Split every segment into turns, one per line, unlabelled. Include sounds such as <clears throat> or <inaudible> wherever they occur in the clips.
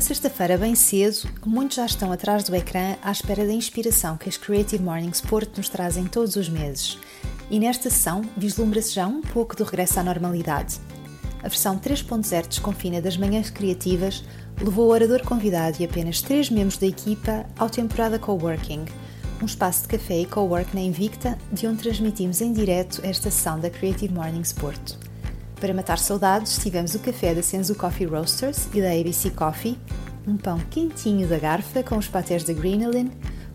Numa sexta-feira bem cedo, muitos já estão atrás do ecrã à espera da inspiração que as Creative Mornings Porto nos trazem todos os meses. E nesta sessão vislumbra-se já um pouco do regresso à normalidade. A versão 3.0 desconfina das manhãs criativas levou o orador convidado e apenas três membros da equipa ao temporada Coworking, um espaço de café e cowork na Invicta, de onde transmitimos em direto esta sessão da Creative Mornings Porto. Para matar saudades, tivemos o café da Senzu Coffee Roasters e da ABC Coffee, um pão quentinho da garfa com os patés da Greenalin,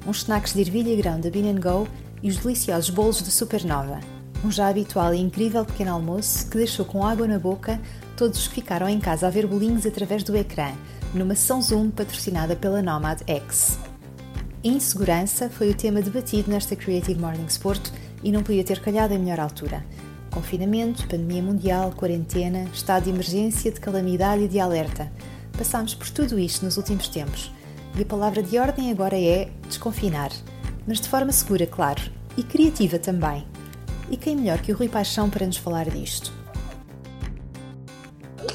uns snacks de ervilha e grão da Bean Go e os deliciosos bolos de Supernova. Um já habitual e incrível pequeno almoço que deixou com água na boca todos os que ficaram em casa a ver bolinhos através do ecrã, numa sessão Zoom patrocinada pela Nomad X. Insegurança foi o tema debatido nesta Creative Morning Sport e não podia ter calhado em melhor altura. Confinamento, pandemia mundial, quarentena, estado de emergência, de calamidade e de alerta. Passámos por tudo isto nos últimos tempos. E a palavra de ordem agora é desconfinar. Mas de forma segura, claro. E criativa também. E quem melhor que o Rui Paixão para nos falar disto?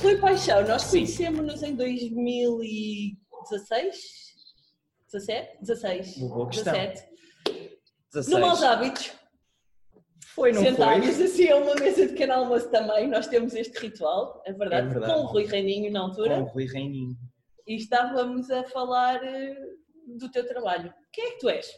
Rui Paixão, nós conhecemos-nos em 2016? 17? 16.
Boa questão.
17.
16.
No Maus Hábitos.
Foi, não
Sentámos
foi?
assim a uma mesa de pequeno almoço também. Nós temos este ritual, é verdade,
É verdade.
com o Rui Reininho na altura.
Com o Rui Reininho.
E estávamos a falar eh, do teu trabalho. Quem é que tu és?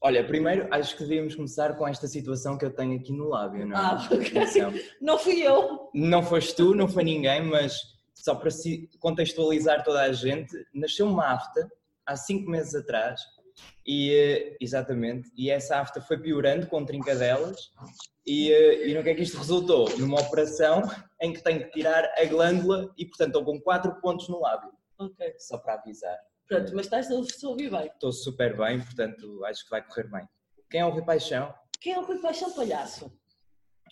Olha, primeiro acho que devíamos começar com esta situação que eu tenho aqui no lábio, não é?
Ah, ok. Não fui eu.
Não foste tu, não foi ninguém, mas só para contextualizar toda a gente, nasceu uma afta há cinco meses atrás e eh, exatamente, e essa afta foi piorando com trincadelas e, eh, e no que é que isto resultou? Numa operação em que tenho que tirar a glândula e portanto estou com quatro pontos no lábio,
Ok.
só para avisar.
Pronto, mas estás a ouvir bem.
Estou super bem, portanto acho que vai correr bem. Quem é o Rui Paixão?
Quem é o Rui Paixão Palhaço?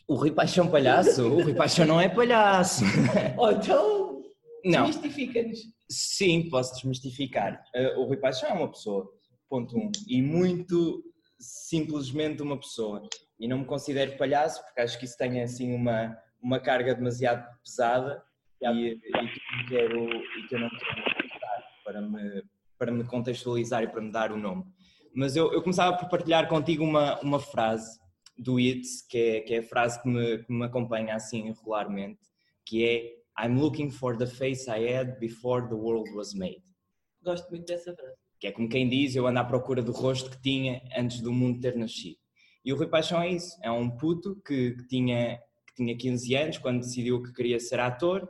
O Rui Paixão palhaço? O Rui Paixão não é palhaço. <laughs>
Oh, então, desmistifica-nos.
sim, posso desmistificar. Uh, o Rui Paixão é uma pessoa, ponto um. E muito simplesmente uma pessoa. E não me considero palhaço porque acho que isso tem assim uma, uma carga demasiado pesada e, e que quero, e que eu não quero para me, para me contextualizar e para me dar o nome. Mas eu, eu começava por partilhar contigo uma, uma frase do Itz, que é, que é a frase que me, que me acompanha assim regularmente, que é I'm looking for the face I had before the world was made.
Gosto muito dessa frase.
Que é como quem diz, eu ando à procura do rosto que tinha antes do mundo ter nascido. E o Rui Paixão é isso, é um puto que, que tinha, que tinha 15 anos quando decidiu que queria ser ator,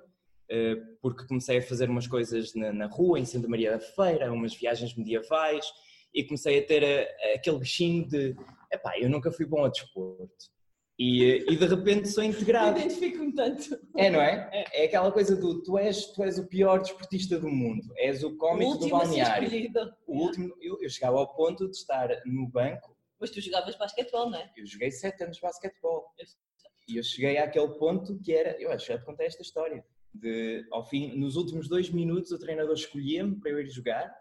eh, porque comecei a fazer umas coisas na, na rua, em Santa Maria da Feira, umas viagens medievais, e comecei a ter eh, aquele bichinho de, epá, eu nunca fui bom a desporto. E, eh, e de repente sou integrado.
Identifico-me tanto.
É, não é? É aquela coisa do tu és, tu és o pior desportista do mundo, és o
O
cómico do
último ser
balneário.
escolhido.
O último, eu, eu chegava ao ponto de estar no banco,
Mas tu jogavas basquetebol, não é?
eu joguei sete anos de basquetebol. E eu cheguei àquele ponto que era, eu acho que já te contei esta história, de ao fim, nos últimos dois minutos o treinador escolhia-me para eu ir jogar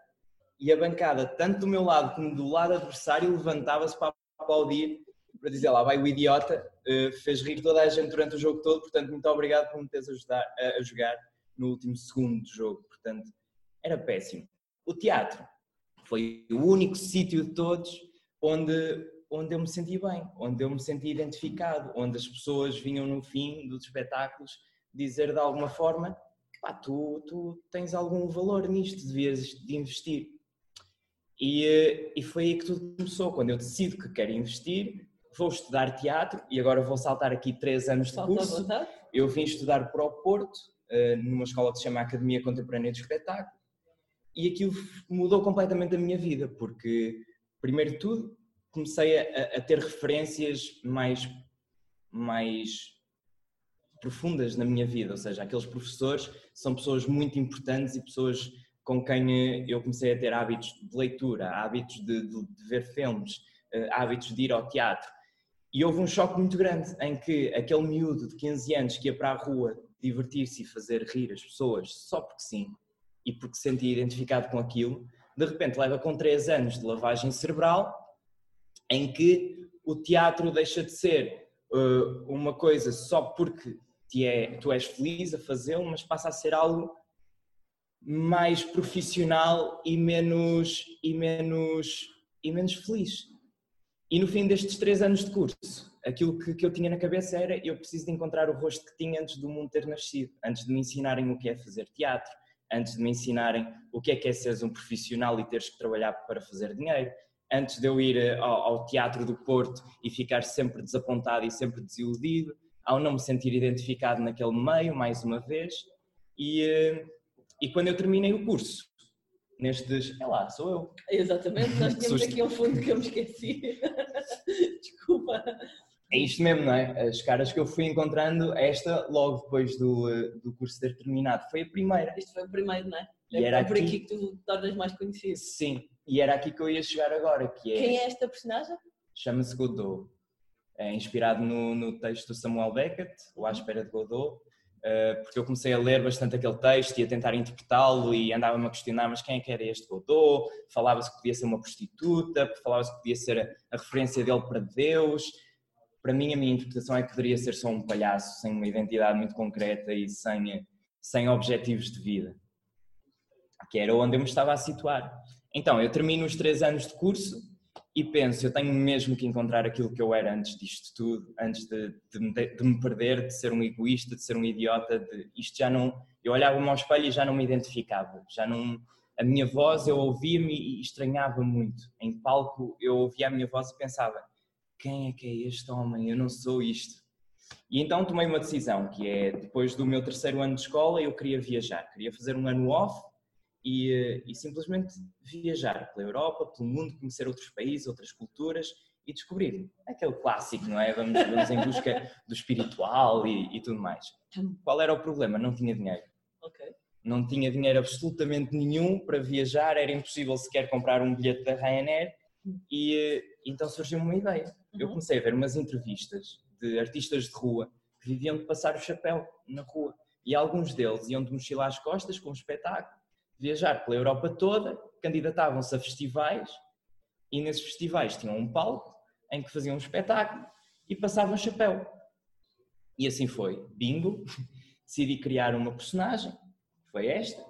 e a bancada, tanto do meu lado como do lado adversário, levantava-se para aplaudir, para dizer lá, vai o idiota, eh, fez rir toda a gente durante o jogo todo, portanto, muito obrigado por me teres ajudar a, a jogar no último segundo do jogo, portanto, era péssimo. O teatro foi o único sítio de todos onde, onde eu me senti bem, onde eu me senti identificado, onde as pessoas vinham no fim dos espetáculos dizer de alguma forma, pá, tu, tu tens algum valor nisto, devias de investir. E, eh, e foi aí que tudo começou, quando eu decido que quero investir, vou estudar teatro e agora vou saltar aqui três anos de
Salta
curso. Eu vim estudar para o Porto, eh, numa escola que se chama Academia Contemporânea de Espetáculo, e aquilo mudou completamente a minha vida, porque, primeiro de tudo, comecei a, a ter referências mais, mais profundas na minha vida, ou seja, aqueles professores são pessoas muito importantes e pessoas com quem eh, eu comecei a ter hábitos de leitura, hábitos de, de- de ver filmes, eh, hábitos de ir ao teatro. E houve um choque muito grande em que aquele miúdo de 15 anos que ia para a rua divertir-se e fazer rir as pessoas só porque sim, e porque se sentia identificado com aquilo, de repente leva com 3 anos de lavagem cerebral em que o teatro deixa de ser uh, uma coisa só porque é, tu és feliz a fazê-lo, mas passa a ser algo mais profissional e menos, e menos, e menos feliz. E no fim destes três anos de curso, aquilo que, que eu tinha na cabeça era eu preciso de encontrar o rosto que tinha antes do mundo ter nascido, antes de me ensinarem o que é fazer teatro, antes de me ensinarem o que é que é seres um profissional e teres que trabalhar para fazer dinheiro, antes de eu ir eh, ao, ao Teatro do Porto e ficar sempre desapontado e sempre desiludido, ao não me sentir identificado naquele meio, mais uma vez. E, eh, e quando eu terminei o curso, nestes. É lá, sou eu.
Exatamente, nós <laughs> tínhamos aqui um fundo que eu me esqueci. <laughs> Desculpa.
É isto mesmo, não é? As caras que eu fui encontrando, esta logo depois do, eh, do curso ter terminado, foi a primeira.
Isto foi o primeiro, não é?
E
é
era
por
aqui-
aqui que tu te tornas mais conhecido.
Sim, e era aqui que eu ia chegar agora, que é.
Quem é esta personagem?
chama-se Godot. É inspirado no, no texto do Samuel Beckett, O À Espera de Godot, porque eu comecei a ler bastante aquele texto e a tentar interpretá-lo e andava-me a questionar, mas quem é que era este Godot? Falava-se que podia ser uma prostituta, falava-se que podia ser a, referência dele para Deus. Para mim, a minha interpretação é que poderia ser só um palhaço, sem uma identidade muito concreta e sem, sem objetivos de vida, que era onde eu me estava a situar. Então, eu termino os três anos de curso e penso, eu tenho mesmo que encontrar aquilo que eu era antes disto tudo, antes de, de, me, de me perder, de ser um egoísta, de ser um idiota, de isto já não, eu olhava-me ao espelho e já não me identificava, já não, a minha voz eu ouvia-me e estranhava muito, em palco eu ouvia a minha voz e pensava, quem é que é este homem, eu não sou isto. E então tomei uma decisão, que é, depois do meu terceiro ano de escola, eu queria viajar, queria fazer um ano off, e, e simplesmente viajar pela Europa, pelo mundo, conhecer outros países, outras culturas e descobrir aquele clássico, não é? Vamos, vamos em busca do espiritual e, e tudo mais. Qual era o problema? Não tinha dinheiro.
Ok.
Não tinha dinheiro absolutamente nenhum para viajar, era impossível sequer comprar um bilhete da Ryanair e então surgiu uma ideia. Eu
Uhum.
comecei a ver umas entrevistas de artistas de rua que viviam de passar o chapéu na rua e alguns deles iam de mochila às costas com um espetáculo viajar pela Europa toda, candidatavam-se a festivais e nesses festivais tinham um palco em que faziam um espetáculo e passavam chapéu. E assim foi. Bingo, <laughs> decidi criar uma personagem, foi esta,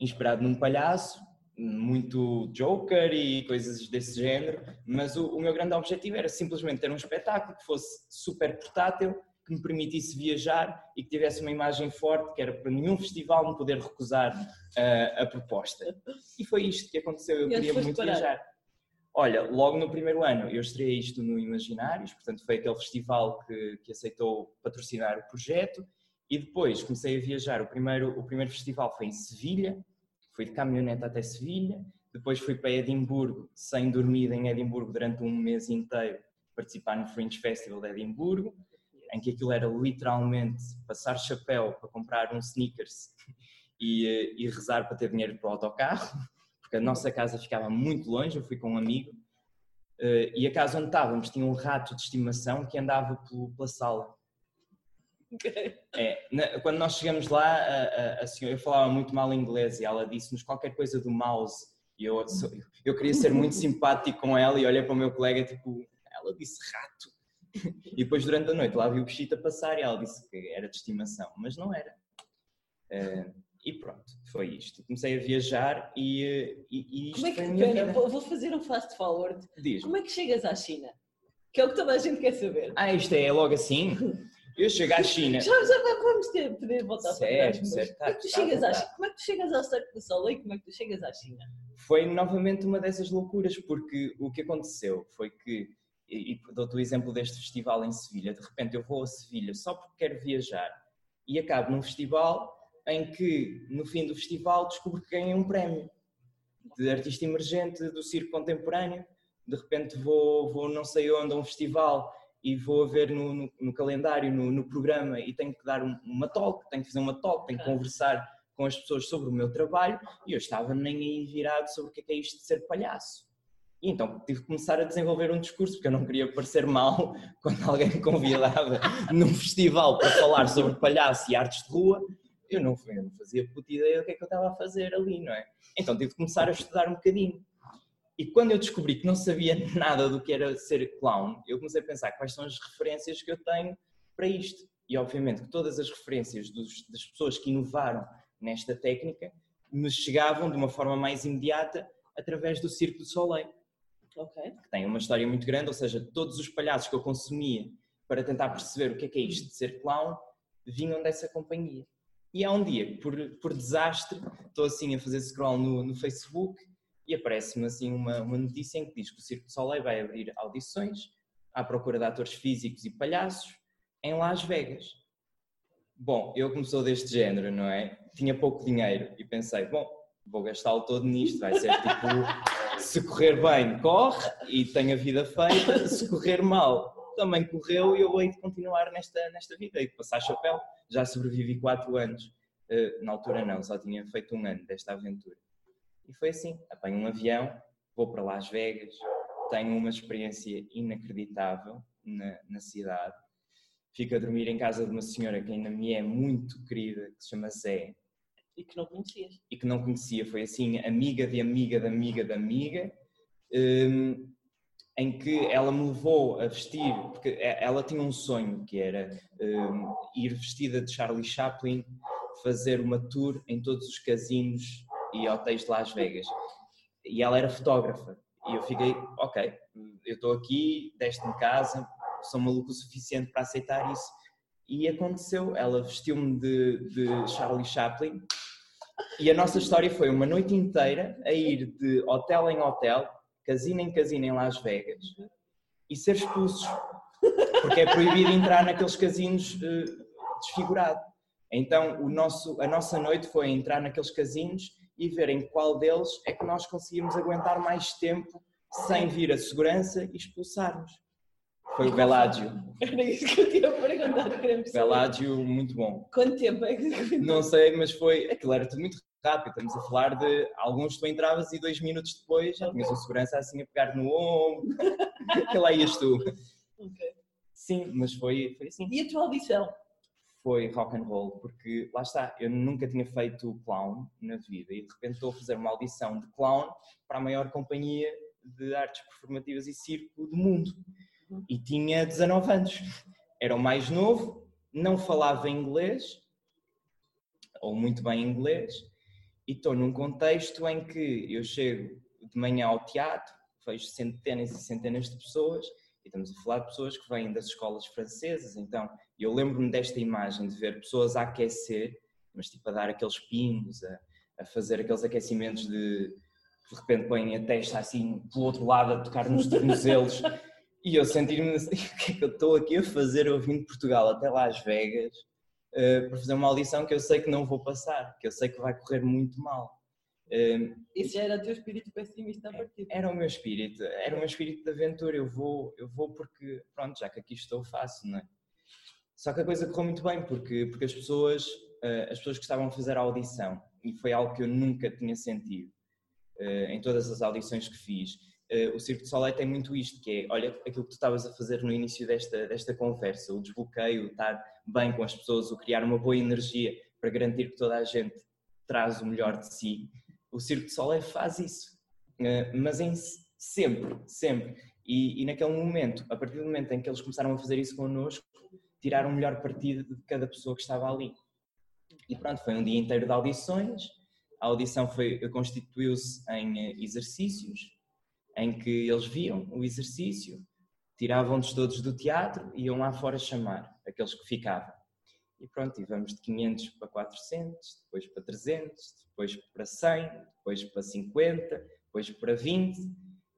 inspirado num palhaço, muito Joker e coisas desse género, mas o, o meu grande objetivo era simplesmente ter um espetáculo que fosse super portátil, que me permitisse viajar e que tivesse uma imagem forte, que era para nenhum festival me poder recusar ah, a proposta. E foi isto que aconteceu, eu queria muito
parar?
viajar. Olha, logo no primeiro ano eu estreiei isto no Imaginários, portanto foi aquele festival que, que aceitou patrocinar o projeto e depois comecei a viajar. O primeiro, o primeiro festival foi em Sevilha, fui de caminhonete até Sevilha, depois fui para Edimburgo, sem dormir em Edimburgo durante um mês inteiro, participar no Fringe Festival de Edimburgo, em que aquilo era literalmente passar chapéu para comprar um sneakers <laughs> e, eh, e rezar para ter dinheiro para o autocarro, <laughs> porque a nossa casa ficava muito longe, eu fui com um amigo, eh, e a casa onde estávamos tinha um rato de estimação que andava pela sala. É, quando nós chegamos lá, a, a, a senhora, eu falava muito mal inglês e ela disse-nos qualquer coisa do mouse. E eu, eu queria ser muito simpático com ela e olhei para o meu colega, tipo, ela disse rato. E depois, durante a noite, lá vi o bichito a passar e ela disse que era de estimação, mas não era. Eh, e pronto, foi isto. Comecei a viajar e, eh, e, e isto
Como é que,
foi a minha vida.
vou, fazer um fast forward.
Diz.
Como é que chegas à China? Que é o que toda a gente quer saber.
Ah, isto é logo assim? Eu chego à China. <laughs>
Já, já vamos ter, poder voltar
Certo,
para trás.
certo,
Como é que tu
tá, tá,
chegas
tá,
à
tá.
Como é que tu chegas ao Cirque du Soleil? Como é que tu chegas à China?
foi novamente uma dessas loucuras, porque o que aconteceu foi que, e e dou-te o exemplo deste festival em Sevilha, de repente eu vou a Sevilha só porque quero viajar e acabo num festival em que, no fim do festival, descubro que ganhei um prémio de artista emergente do circo contemporâneo. De repente vou, vou não sei onde a um festival e vou a ver no, no- no calendário, no, no programa e tenho que dar um- uma talk, tenho que fazer uma talk, tenho que conversar com as pessoas sobre o meu trabalho e eu estava nem aí virado sobre o que é, que é isto de ser palhaço. E então tive que começar a desenvolver um discurso, porque eu não queria parecer mal <laughs> quando alguém me convidava <laughs> num festival para falar sobre palhaço e artes de rua. Eu não, eu não fazia puta ideia do que é que eu estava a fazer ali, não é? Então tive que começar a estudar um bocadinho. E quando eu descobri que não sabia <laughs> nada do que era ser clown, eu comecei a pensar quais são as referências que eu tenho para isto. E obviamente que todas as referências dos- das pessoas que inovaram nesta técnica me chegavam de uma forma mais imediata através do Circo do Soleil.
Ok.
Que tem uma história muito grande, ou seja, todos os palhaços que eu consumia para tentar perceber o que é que é isto de ser clown vinham dessa companhia. E há um dia, por, por desastre, estou assim a fazer scroll no, no Facebook e aparece-me assim uma, uma notícia em que diz que o Circo do Soleil vai abrir audições à procura de atores físicos e palhaços em Las Vegas. Bom, eu como sou deste género, não é? Tinha pouco dinheiro e pensei, bom, vou gastá-lo todo nisto, vai ser tipo, se correr bem, corre e tenho a vida feita, se correr mal, também correu e eu hei de continuar nesta, nesta vida, e de passar chapéu. Já sobrevivi quatro anos, uh, na altura não, só tinha feito um ano desta aventura. E foi assim, apanho um avião, vou para Las Vegas, tenho uma experiência inacreditável na, na cidade, fico a dormir em casa de uma senhora que ainda me é muito querida, que se chama Zé.
E que não conhecias.
E que não conhecia, foi assim, amiga de amiga de amiga de amiga. Um, em que ela me levou a vestir, porque ela tinha um sonho que era um, ir vestida de Charlie Chaplin, fazer uma tour em todos os casinos e hotéis de Las Vegas. E ela era fotógrafa. E eu fiquei, ok, eu estou aqui, deste-me casa, sou maluco o suficiente para aceitar isso. E aconteceu, ela vestiu-me de, de Charlie Chaplin e a nossa história foi uma noite inteira a ir de hotel em hotel, casino em casino em Las Vegas e ser expulsos, porque é proibido entrar naqueles casinos uh, desfigurado. Então o nosso, a nossa noite foi entrar naqueles casinos e ver em qual deles é que nós conseguimos aguentar mais tempo sem vir a segurança e expulsar-nos. Foi o Beládio.
Era isso que eu tinha perguntado.
Beládio, muito bom.
Quanto tempo é que
Não sei, mas foi. Aquilo era tudo muito rápido. Estamos a falar de alguns tu entravas e dois minutos depois já tinhas um segurança assim a pegar no ombro. <laughs> que lá ias tu.
Okay.
Sim, mas foi, foi assim.
E a tua audição?
Foi rock and roll, porque lá está, eu nunca tinha feito clown na vida e de repente estou a fazer uma audição de clown para a maior companhia de artes performativas e circo do mundo. E tinha 19 anos. Era o mais novo, não falava inglês, ou muito bem inglês, e estou num contexto em que eu chego de manhã ao teatro, vejo centenas e centenas de pessoas, e estamos a falar de pessoas que vêm das escolas francesas, então eu lembro-me desta imagem de ver pessoas a aquecer, mas tipo a dar aqueles pingos, a, a fazer aqueles aquecimentos de de repente põem a testa assim pelo outro lado a tocar nos tornozelos <laughs> e eu sentir-me assim, <laughs> o que é que eu estou aqui a fazer eu vim de Portugal até Las Vegas uh, para fazer uma audição que eu sei que não vou passar, que eu sei que vai correr muito mal.
Uh, Isso era o teu espírito pessimista a partir?
Era o meu espírito, era o meu espírito de aventura, eu vou, eu vou porque, pronto, já que aqui estou, faço, não é? Só que a coisa correu muito bem, porque, porque as, pessoas, uh, as pessoas que estavam a fazer a audição, e foi algo que eu nunca tinha sentido em todas as audições que fiz, o Circo de Soleil tem muito isto, que é, olha, aquilo que tu estavas a fazer no início desta, desta conversa, o desbloqueio, estar bem com as pessoas, o criar uma boa energia para garantir que toda a gente traz o melhor de si. O Circo de Soleil faz isso, uh, mas em sempre, sempre. E, e, naquele momento, a partir do momento em que eles começaram a fazer isso connosco, tiraram o melhor partido de cada pessoa que estava ali. E pronto, foi um dia inteiro de audições. A audição constituiu-se em eh, exercícios, em que eles viam o exercício, tiravam-nos todos do teatro e iam lá fora chamar aqueles que ficavam. E pronto, e vamos de 500 para 400, depois para 300, depois para 100, depois para 50, depois para 20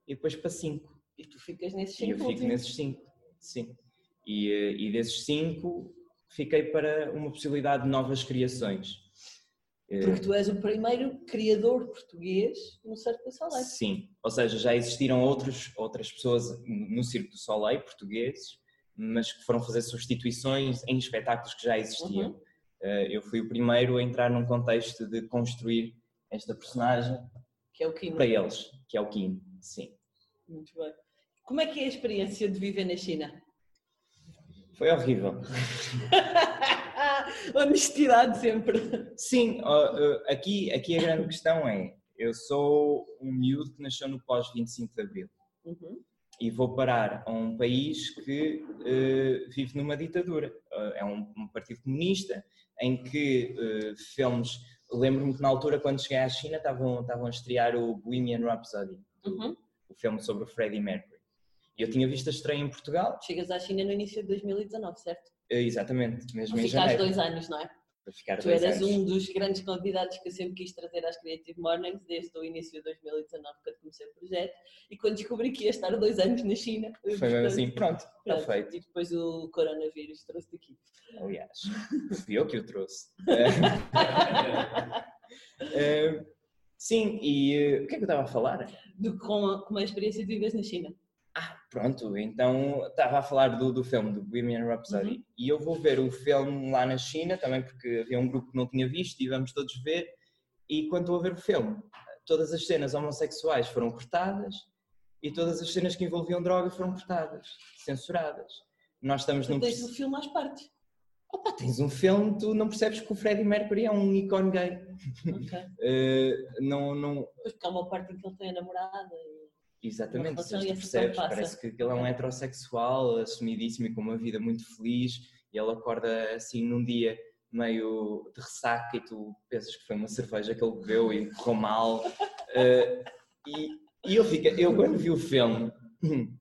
e depois para 5.
E tu ficas nesses 5?
E eu fico nesses 5, sim. E, eh, e desses 5 fiquei para uma possibilidade de novas criações.
Porque tu és o primeiro criador português no Circo do Soleil.
Sim, ou seja, já existiram outros, outras pessoas no Circo do Soleil, portugueses, mas que foram fazer substituições em espetáculos que já existiam. Uhum. Eh, eu fui o primeiro a entrar num contexto de construir esta personagem
que é o Kim.
para eles, que é o Kim, sim.
Muito bem. Como é que é a experiência de viver na China?
Foi horrível. <laughs> <laughs>
Honestidade sempre.
Sim, aqui, aqui a grande questão é: eu sou um miúdo que nasceu no pós-25 de Abril. Uhum. E vou parar a um país que uh, vive numa ditadura. Uh, é um, um, partido comunista em que uh, filmes lembro-me que na altura, quando cheguei à China, estavam, estavam a estrear o Bohemian Rhapsody,
Uhum.
o filme sobre o Freddie Mercury. Eu tinha visto a estreia em Portugal,
Chegas à China no início de 2019, certo?
Eh, exatamente, mesmo em
Ficaste
janeiro.
dois anos, não é?
Para ficar
Tu
dois
eras
anos.
um dos grandes convidados que eu sempre quis trazer às Creative Mornings desde o início de 2019, quando comecei o projeto. E quando descobri que ia estar dois anos na China,
Foi mesmo assim, pronto, está
pronto,
feito.
E depois o coronavírus trouxe daqui.
Aliás, fui eu que o trouxe. <laughs> <laughs> Eh, sim, e eh, o que é que eu estava a falar?
Do, com, a, com a experiência de viveres na China.
Pronto, então estava a falar do, do filme, do Bohemian Rhapsody,
Uhum.
e eu vou ver o filme lá na China, também porque havia um grupo que não tinha visto e vamos todos ver, e quando estou a ver o filme, todas as cenas homossexuais foram cortadas e todas as cenas que envolviam droga foram cortadas, censuradas. Nós estamos
Tu
num...
tens o filme às partes.
Opa, tens um filme, tu não percebes que o Freddie Mercury é um ícone gay.
Ok. <laughs>
Eh, não, não,
Depois porque há uma parte em que ele tem a namorada. E...
Exatamente, tu percebes, parece que ele é um heterossexual assumidíssimo e com uma vida muito feliz e ele acorda assim num dia meio de ressaca e tu pensas que foi uma cerveja que ele bebeu e correu mal. <laughs> Eh, e, e eu, fico, eu quando vi o filme <clears throat>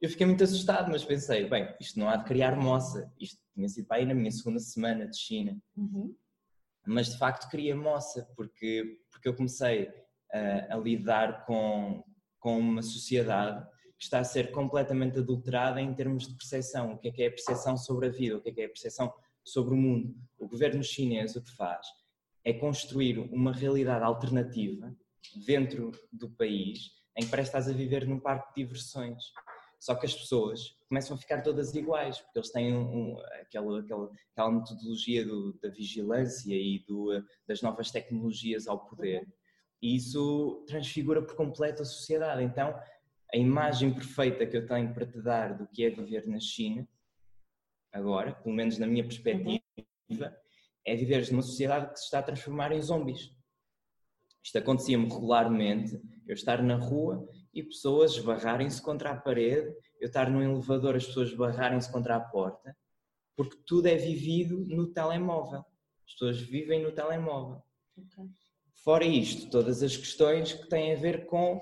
eu fiquei muito assustado, mas pensei, bem, isto não há de criar moça, isto tinha sido para aí na minha segunda semana de China.
Uhum.
mas de facto queria moça, porque, porque eu comecei a, a lidar com, com uma sociedade que está a ser completamente adulterada em termos de percepção. O que é que é a percepção sobre a vida? O que é que é a percepção sobre o mundo? O governo chinês o que faz é construir uma realidade alternativa dentro do país em que parece que estás a viver num parque de diversões. Só que as pessoas começam a ficar todas iguais, porque eles têm um, um, aquela, aquela, aquela metodologia do, da vigilância e do, eh, das novas tecnologias ao poder. E isso transfigura por completo a sociedade. Então, a imagem perfeita que eu tenho para te dar do que é viver na China, agora, pelo menos na minha perspectiva, é viveres numa sociedade que se está a transformar em zombies. Isto acontecia-me regularmente, eu estar na rua e pessoas esbarrarem-se contra a parede, eu estar num elevador, as pessoas esbarrarem-se contra a porta, porque tudo é vivido no telemóvel. As pessoas vivem no telemóvel.
Ok.
Fora isto, todas as questões que têm a ver com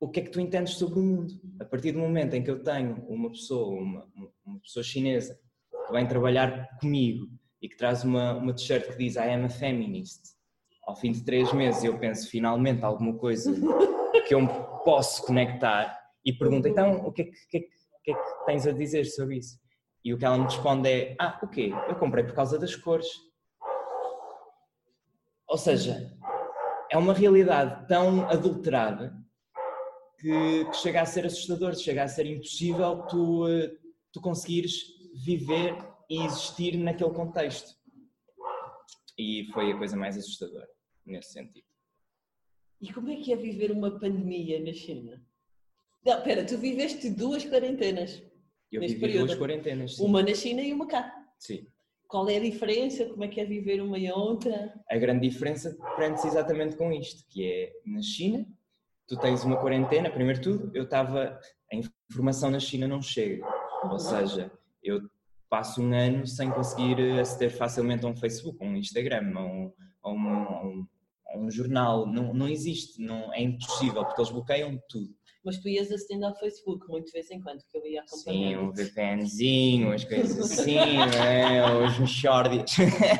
o que é que tu entendes sobre o mundo. A partir do momento em que eu tenho uma pessoa, uma, uma pessoa chinesa, que vem trabalhar comigo e que traz uma, uma t-shirt que diz I am a feminist, ao fim de três meses eu penso finalmente alguma coisa que eu posso conectar e pergunto então o que é que, que, é que, que é que tens a dizer sobre isso? E o que ela me responde é ah, o quê? Eu comprei por causa das cores. Ou seja, é uma realidade tão adulterada que, que chega a ser assustador, chega a ser impossível tu, eh, tu conseguires viver e existir naquele contexto. E foi a coisa mais assustadora nesse sentido.
E como é que é viver uma pandemia na China? Não, pera, tu viveste duas quarentenas.
Eu
Neste
vivi
período.
duas quarentenas. Sim.
Uma na China e uma cá.
Sim.
Qual é a diferença? Como é que é viver uma e a outra?
A grande diferença prende-se exatamente com isto, que é na China, tu tens uma quarentena, primeiro tudo, eu estava, a informação na China não chega, ou seja, eu passo um ano sem conseguir aceder facilmente a um Facebook, a um Instagram, a um, a um, a um, a um jornal, não, não existe, não, é impossível, porque eles bloqueiam tudo.
Mas tu ias acedendo ao Facebook muito de vez em quando, que eu ia
Sim,
acompanhando.
um VPNzinho, as coisas assim, né? os mexórdios.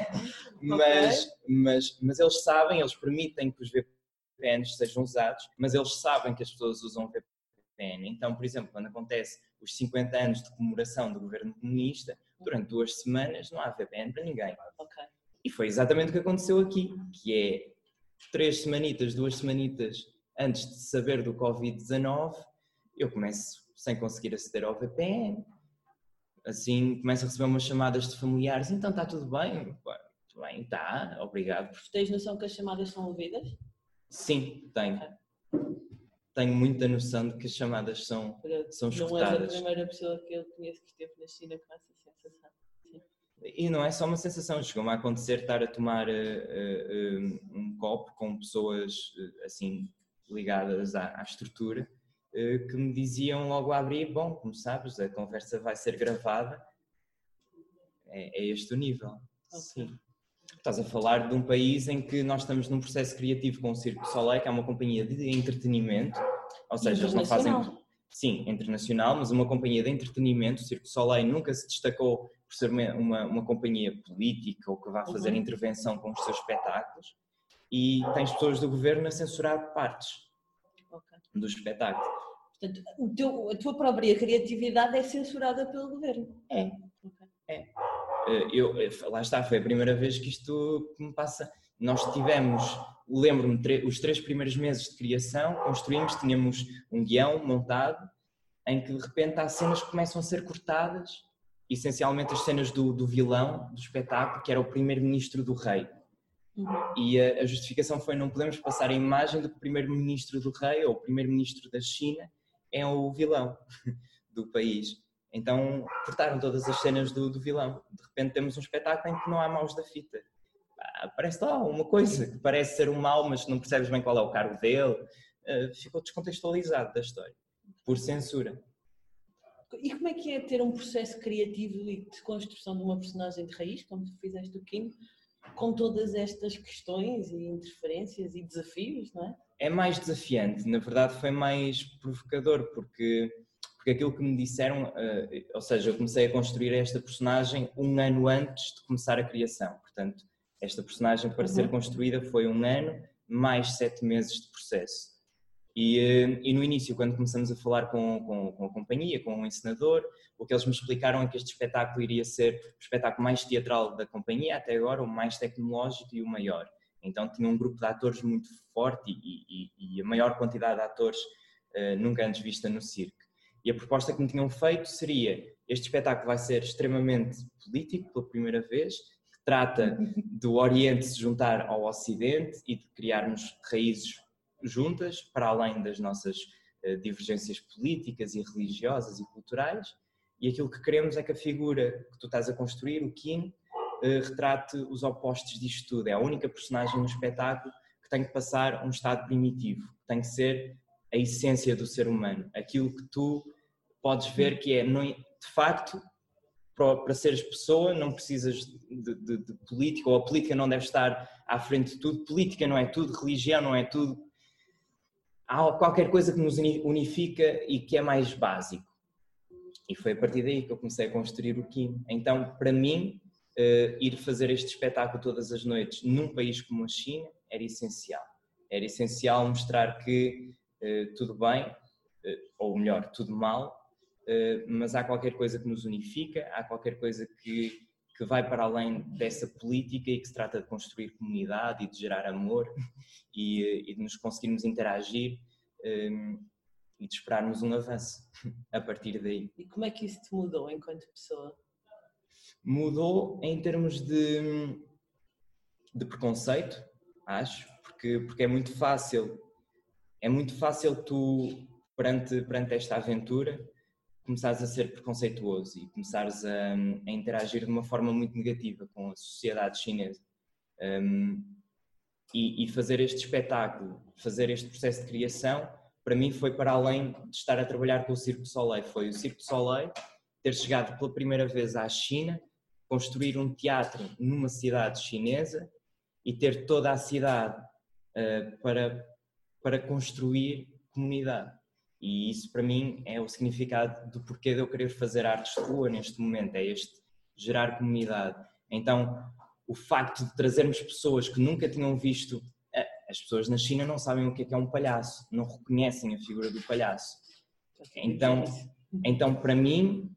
<laughs> mas, mas, mas eles sabem, eles permitem que os VPNs sejam usados, mas eles sabem que as pessoas usam VPN. Então, por exemplo, quando acontece os 50 anos de comemoração do governo comunista, durante duas semanas não há VPN para ninguém.
Ok.
E foi exatamente o que aconteceu aqui, que é três semanitas, duas semanitas antes de saber do Covid-19, eu começo sem conseguir aceder ao VPN, assim começo a receber umas chamadas de familiares, então está tudo bem? Tudo bem, está, obrigado.
Tens noção que as chamadas são ouvidas?
Sim, tenho. Tenho muita noção de que as chamadas são, são
Não és a
escutadas.
primeira pessoa que eu conheço que esteve na China com essa sensação. Sim.
E não é só uma sensação, chegou-me a acontecer estar a tomar eh, eh, um copo com pessoas eh, assim ligadas à, à estrutura eh, que me diziam logo a abrir, bom, como sabes, a conversa vai ser gravada, é, é este o nível.
Ok.
Sim. estás a falar de um país em que nós estamos num processo criativo com o Circo Soleil, que é uma companhia de entretenimento, ou seja, eles não fazem. Sim, internacional, mas uma companhia de entretenimento. O Circo Soleil nunca se destacou por ser uma, uma, uma companhia política ou que vá fazer uhum. intervenção com os seus espetáculos. E tens pessoas do governo a censurar partes okay. do espetáculo.
Portanto, teu, a tua própria criatividade é censurada pelo governo.
É. Okay. É. Eh, eu, eh, lá está, foi a primeira vez que isto me passa. Nós tivemos, lembro-me, os três primeiros meses de criação, construímos, tínhamos um guião montado, em que de repente há cenas que começam a ser cortadas, essencialmente as cenas do, do vilão do espetáculo, que era o primeiro-ministro do rei. Uhum. E a, a, justificação foi: não podemos passar a imagem de que o primeiro-ministro do rei ou o primeiro-ministro da China é o vilão <laughs> do país. Então cortaram todas as cenas do, do, vilão. De repente temos um espetáculo em que não há maus da fita. Ah, parece lá uma coisa que parece ser um mau, mas não percebes bem qual é o cargo dele. Uh, ficou descontextualizado da história, por censura.
E como é que é ter um processo criativo e de construção de uma personagem de raiz, como tu fizeste o Kim, com todas estas questões e interferências e desafios, não é?
É mais desafiante, na verdade foi mais provocador, porque porque aquilo que me disseram, eh, ou seja, eu comecei a construir esta personagem um ano antes de começar a criação, portanto, esta personagem para uhum. ser construída foi um ano mais sete meses de processo. E, eh, e no início, quando começamos a falar com, com, com, a companhia, com o encenador, o que eles me explicaram é que este espetáculo iria ser o espetáculo mais teatral da companhia até agora, o mais tecnológico e o maior. Então tinha um grupo de atores muito forte e, e, e a maior quantidade de atores uh, nunca antes vista no circo. E a proposta que me tinham feito seria: este espetáculo vai ser extremamente político pela primeira vez, que trata do Oriente se juntar ao Ocidente e de criarmos raízes juntas, para além das nossas eh, divergências políticas e religiosas e culturais. E aquilo que queremos é que a figura que tu estás a construir, o Kim, eh, retrate os opostos disto tudo. É a única personagem no espetáculo que tem que passar um estado primitivo, que tem que ser a essência do ser humano, aquilo que tu podes ver que é, de facto, para, seres pessoa não precisas de, de, de, política, ou a política não deve estar à frente de tudo, política não é tudo, religião não é tudo. Há qualquer coisa que nos unifica e que é mais básico. E foi a partir daí que eu comecei a construir o Kim. Então, para mim, uh, ir fazer este espetáculo todas as noites num país como a China era essencial. Era essencial mostrar que uh, tudo bem, uh, ou melhor, tudo mal, eh, mas há qualquer coisa que nos unifica, há qualquer coisa que, que vai para além dessa política e que se trata de construir comunidade e de gerar amor e, e de nos conseguirmos interagir um, e de esperarmos um avanço a partir daí.
E como é que isso te mudou enquanto pessoa?
Mudou em termos de, de preconceito, acho, porque, porque é muito fácil, é muito fácil tu, perante, perante esta aventura, começares a ser preconceituoso e começares a, a, interagir de uma forma muito negativa com a sociedade chinesa. Um, e, e, fazer este espetáculo, fazer este processo de criação, para mim foi para além de estar a trabalhar com o Circo Soleil. Foi o Circo Soleil ter chegado pela primeira vez à China, construir um teatro numa cidade chinesa e ter toda a cidade uh, para, para construir comunidade. E isso para mim é o significado do porquê de eu querer fazer artes de rua neste momento, é este gerar comunidade. Então, o facto de trazermos pessoas que nunca tinham visto, eh, as pessoas na China não sabem o que é, que é um palhaço, não reconhecem a figura do palhaço. Então, então para mim,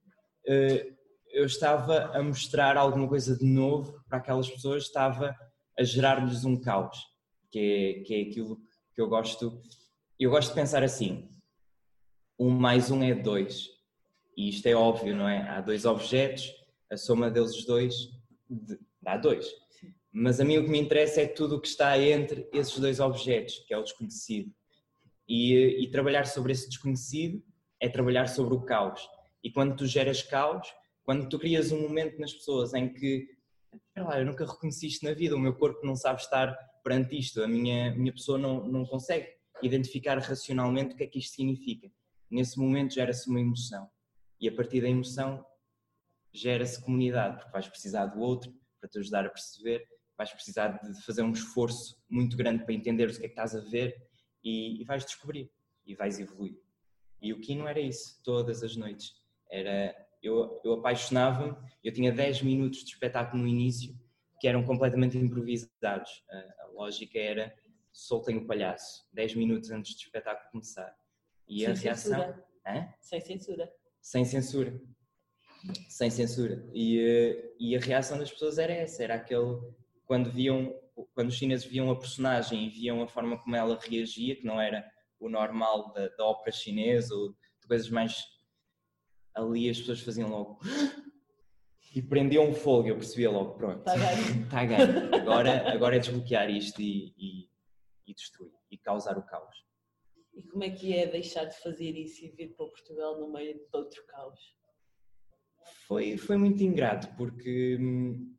eh, eu estava a mostrar alguma coisa de novo para aquelas pessoas, estava a gerar-lhes um caos, que é, que é aquilo que eu gosto. Eu gosto de pensar assim: um mais um é dois. E isto é óbvio, não é? Há dois objetos, a soma deles dois dá dois. Mas a mim o que me interessa é tudo o que está entre esses dois objetos, que é o desconhecido. E, e trabalhar sobre esse desconhecido é trabalhar sobre o caos. E quando tu geras caos, quando tu crias um momento nas pessoas em que, lá, eu nunca reconheci isto na vida, o meu corpo não sabe estar perante isto, a minha, minha pessoa não, não consegue identificar racionalmente o que é que isto significa nesse momento gera-se uma emoção. E a partir da emoção gera-se comunidade, porque vais precisar do outro para te ajudar a perceber, vais precisar de fazer um esforço muito grande para entender o que é que estás a ver e, e vais descobrir e vais evoluir. E o Kino era isso, todas as noites. Era, eu, eu apaixonava-me, eu tinha 10 minutos de espetáculo no início que eram completamente improvisados. A, a lógica era soltem o palhaço, 10 minutos antes do espetáculo começar.
E Sem a reação. Hã? Sem censura.
Sem censura. Sem censura. E, eh, e a reação das pessoas era essa, era aquele quando viam, quando os chineses viam a personagem e viam a forma como ela reagia, que não era o normal da, da ópera chinesa ou de coisas mais ali as pessoas faziam logo <gasps> e prendiam um fogo, eu percebia logo, pronto, está
ganho.
Está ganho. Agora, agora é desbloquear isto e, e, e, destruir e causar o caos.
E como é que é deixar de fazer isso e vir para Portugal no meio de outro caos?
Foi, foi muito ingrato, porque hum,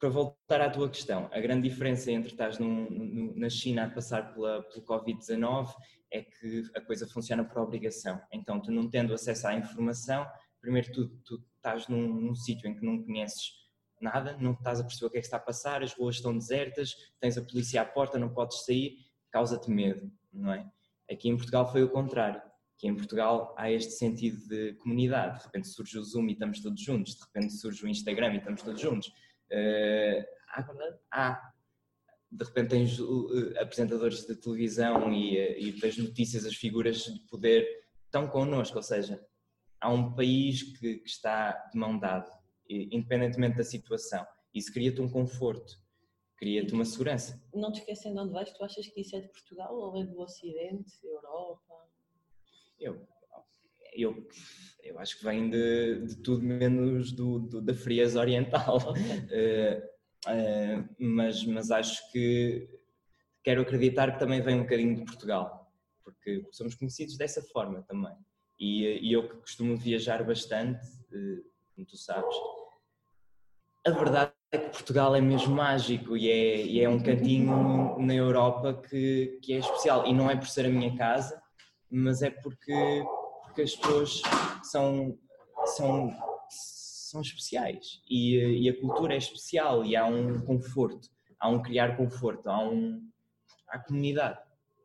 para voltar à tua questão, a grande diferença entre estás num, num, na China a passar pela, pelo Covid-19 é que a coisa funciona por obrigação. Então, tu não tendo acesso à informação, primeiro tudo, tu estás num, num sítio em que não conheces nada, não estás a perceber o que é que está a passar, as ruas estão desertas, tens a polícia à porta, não podes sair, causa-te medo, não é? Aqui em Portugal foi o contrário. Aqui em Portugal há este sentido de comunidade. De repente surge o Zoom e estamos todos juntos, de repente surge o Instagram e estamos todos juntos. Uh, há, de repente tens uh, apresentadores de televisão e, uh, e das notícias, as figuras de poder estão connosco, ou seja, há um país que, que está de mão dada, independentemente da situação. Isso cria-te um conforto, cria-te uma segurança.
Não te esquecendo de onde vais, tu achas que isso é de Portugal ou é do Ocidente, Europa?
Eu, eu, eu acho que vem de, de tudo menos do, do, da frieza oriental. Okay. Uh, <laughs> uh, mas, mas acho que quero acreditar que também vem um bocadinho de Portugal, porque somos conhecidos dessa forma também. E, e eu que costumo viajar bastante, uh, como tu sabes, a verdade é que Portugal é mesmo mágico e é, e é um cantinho na Europa que, que é especial. E não é por ser a minha casa, mas é porque, porque as pessoas são, são, são especiais e, e a cultura é especial e há um conforto, há um criar conforto, há, um, há comunidade.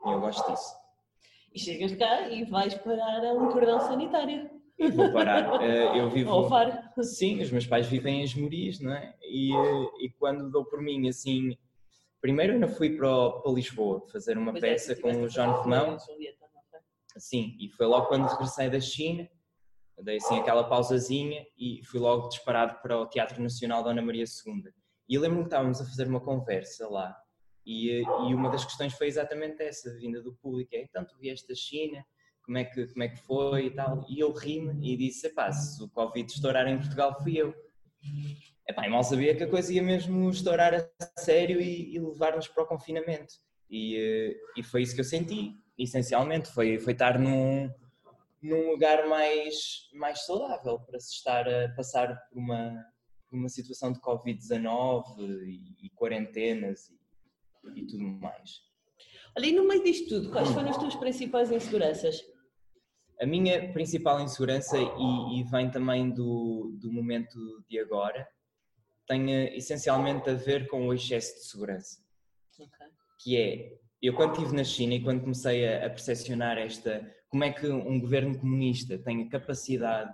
E eu gosto disso.
E chegas cá e vais parar a um cordão sanitário.
Eu vou parar. Eh, eu <laughs> vivo.
Ou faro.
Sim, os meus pais vivem em Esmorias, não é? E, e quando dou por mim, assim. Primeiro eu fui para, para Lisboa fazer uma pois é, peça é, com o João Romão. Sim, e foi logo quando regressei da China, dei assim aquela pausazinha e fui logo disparado para o Teatro Nacional Dona Maria II. E lembro-me que estávamos a fazer uma conversa lá e, e uma das questões foi exatamente essa, vinda do público, é, então tu vieste da China, como é que, como é que foi e tal. E eu ri-me e disse, epá, se o Covid estourar em Portugal fui eu. Epá, e mal sabia que a coisa ia mesmo estourar a sério e, e levar-nos para o confinamento. E, eh, e foi isso que eu senti, essencialmente, foi, foi estar num, num lugar mais, mais saudável para se estar a passar por uma, por uma situação de Covid-19 e, e, quarentenas e, e tudo mais.
Ali no meio disto tudo, quais foram as tuas principais inseguranças?
A minha principal insegurança, e, e vem também do, do momento de agora, eh, essencialmente a ver com o excesso de segurança. Okay. Que é, eu quando estive na China e quando comecei a, a percepcionar esta, como é que um governo comunista tem a capacidade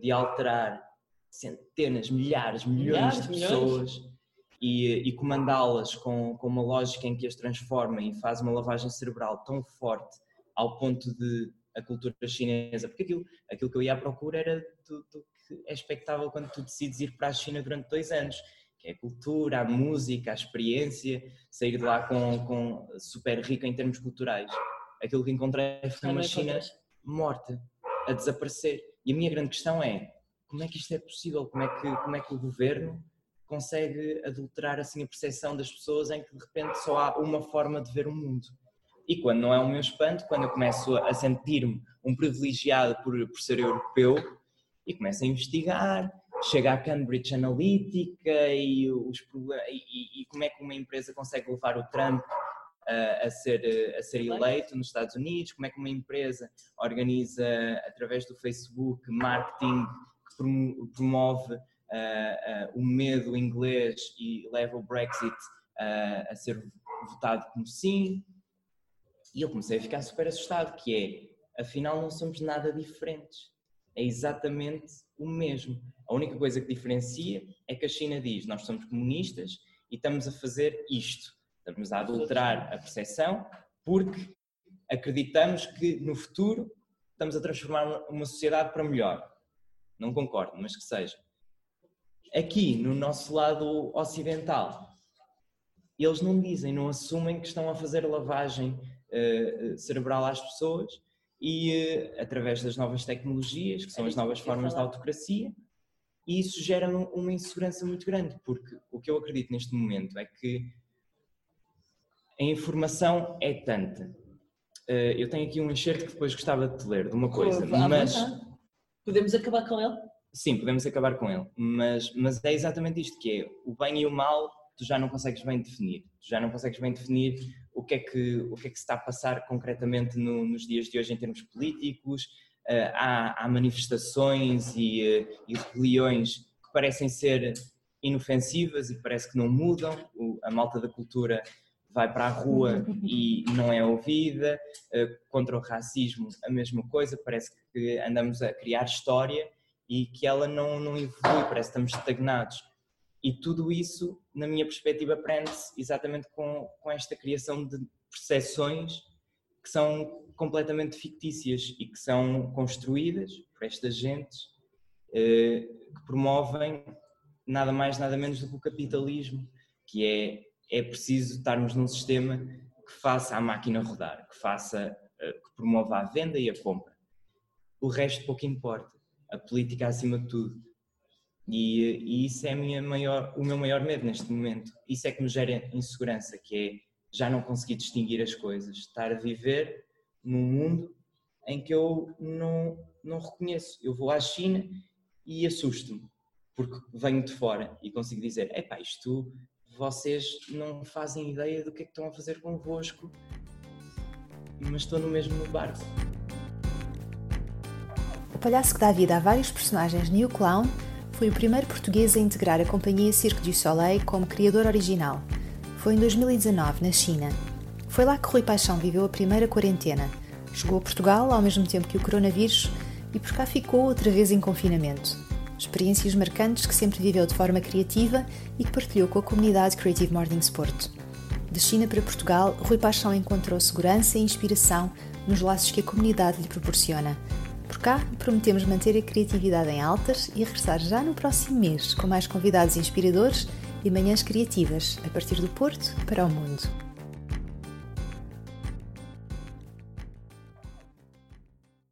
de alterar centenas, milhares, milhões milhares, de pessoas milhões. e, e comandá-las com, com uma lógica em que as transforma e faz uma lavagem cerebral tão forte ao ponto de a cultura chinesa, porque aquilo, aquilo que eu ia à procura era do, do que é expectável quando tu decides ir para a China durante dois anos, que é a cultura, a música, a experiência, sair de lá com, com super rico em termos culturais. Aquilo que encontrei foi uma China morta, a desaparecer. E a minha grande questão é, como é que isto é possível? Como é que, como é que o governo consegue adulterar assim a percepção das pessoas em que de repente só há uma forma de ver o mundo? E quando não é o meu espanto, quando eu começo a sentir-me um privilegiado por, por ser europeu e começo a investigar, chega à Cambridge Analytica e, os, e, e como é que uma empresa consegue levar o Trump a, a, ser, a ser eleito nos Estados Unidos, como é que uma empresa organiza através do Facebook marketing que promove uh, uh, o medo inglês e leva o Brexit a ser votado como sim. E eu comecei a ficar super assustado, que é, afinal não somos nada diferentes. É exatamente o mesmo. A única coisa que diferencia é que a China diz, nós somos comunistas e estamos a fazer isto. Estamos a adulterar a percepção porque acreditamos que no futuro estamos a transformar uma sociedade para melhor. Não concordo, mas que seja. Aqui, no nosso lado ocidental, eles não dizem, não assumem que estão a fazer lavagem uh, cerebral às pessoas e uh, através das novas tecnologias, que são as novas formas de autocracia, e isso gera uma insegurança muito grande, porque o que eu acredito neste momento é que a informação é tanta. Uh, eu tenho aqui um enxerto que depois gostava de te ler, de uma coisa, mas...
Podemos acabar com ele?
Sim, podemos acabar com ele, mas, mas é exatamente isto que é, o bem e o mal tu já não consegues bem definir. Tu já não consegues bem definir o que é que, o que, é que se está a passar concretamente no, nos dias de hoje em termos políticos. Uh, há, há, manifestações e, uh, e, rebeliões que parecem ser inofensivas e parece que não mudam. O, a malta da cultura vai para a rua e não é ouvida. Uh, contra o racismo, a mesma coisa. Parece que andamos a criar história e que ela não, não evolui, parece que estamos estagnados. E tudo isso, na minha perspectiva, prende-se exatamente com, com esta criação de percepções que são completamente fictícias e que são construídas por estas gentes eh, que promovem nada mais, nada menos do que o capitalismo, que é, é preciso estarmos num sistema que faça a máquina rodar, que faça, eh, que promova a venda e a compra. O resto pouco importa, a política acima de tudo. E, e isso é maior, o meu maior medo neste momento. Isso é que me gera insegurança, que é já não conseguir distinguir as coisas, estar a viver num mundo em que eu não, não reconheço. Eu vou à China e assusto-me, porque venho de fora e consigo dizer: epá, isto vocês não fazem ideia do que é que estão a fazer convosco, mas estou no mesmo barco.
O palhaço que dá vida a vários personagens New Clown foi o primeiro português a integrar a companhia Cirque du Soleil como criador original. Foi em 2019, na China. Foi lá que Rui Paixão viveu a primeira quarentena. Chegou a Portugal ao mesmo tempo que o coronavírus e por cá ficou outra vez em confinamento. Experiências marcantes que sempre viveu de forma criativa e que partilhou com a comunidade Creative Morning Sport. De China para Portugal, Rui Paixão encontrou segurança e inspiração nos laços que a comunidade lhe proporciona, por cá, prometemos manter a criatividade em altas e regressar já no próximo mês com mais convidados inspiradores e manhãs criativas a partir do Porto para o mundo.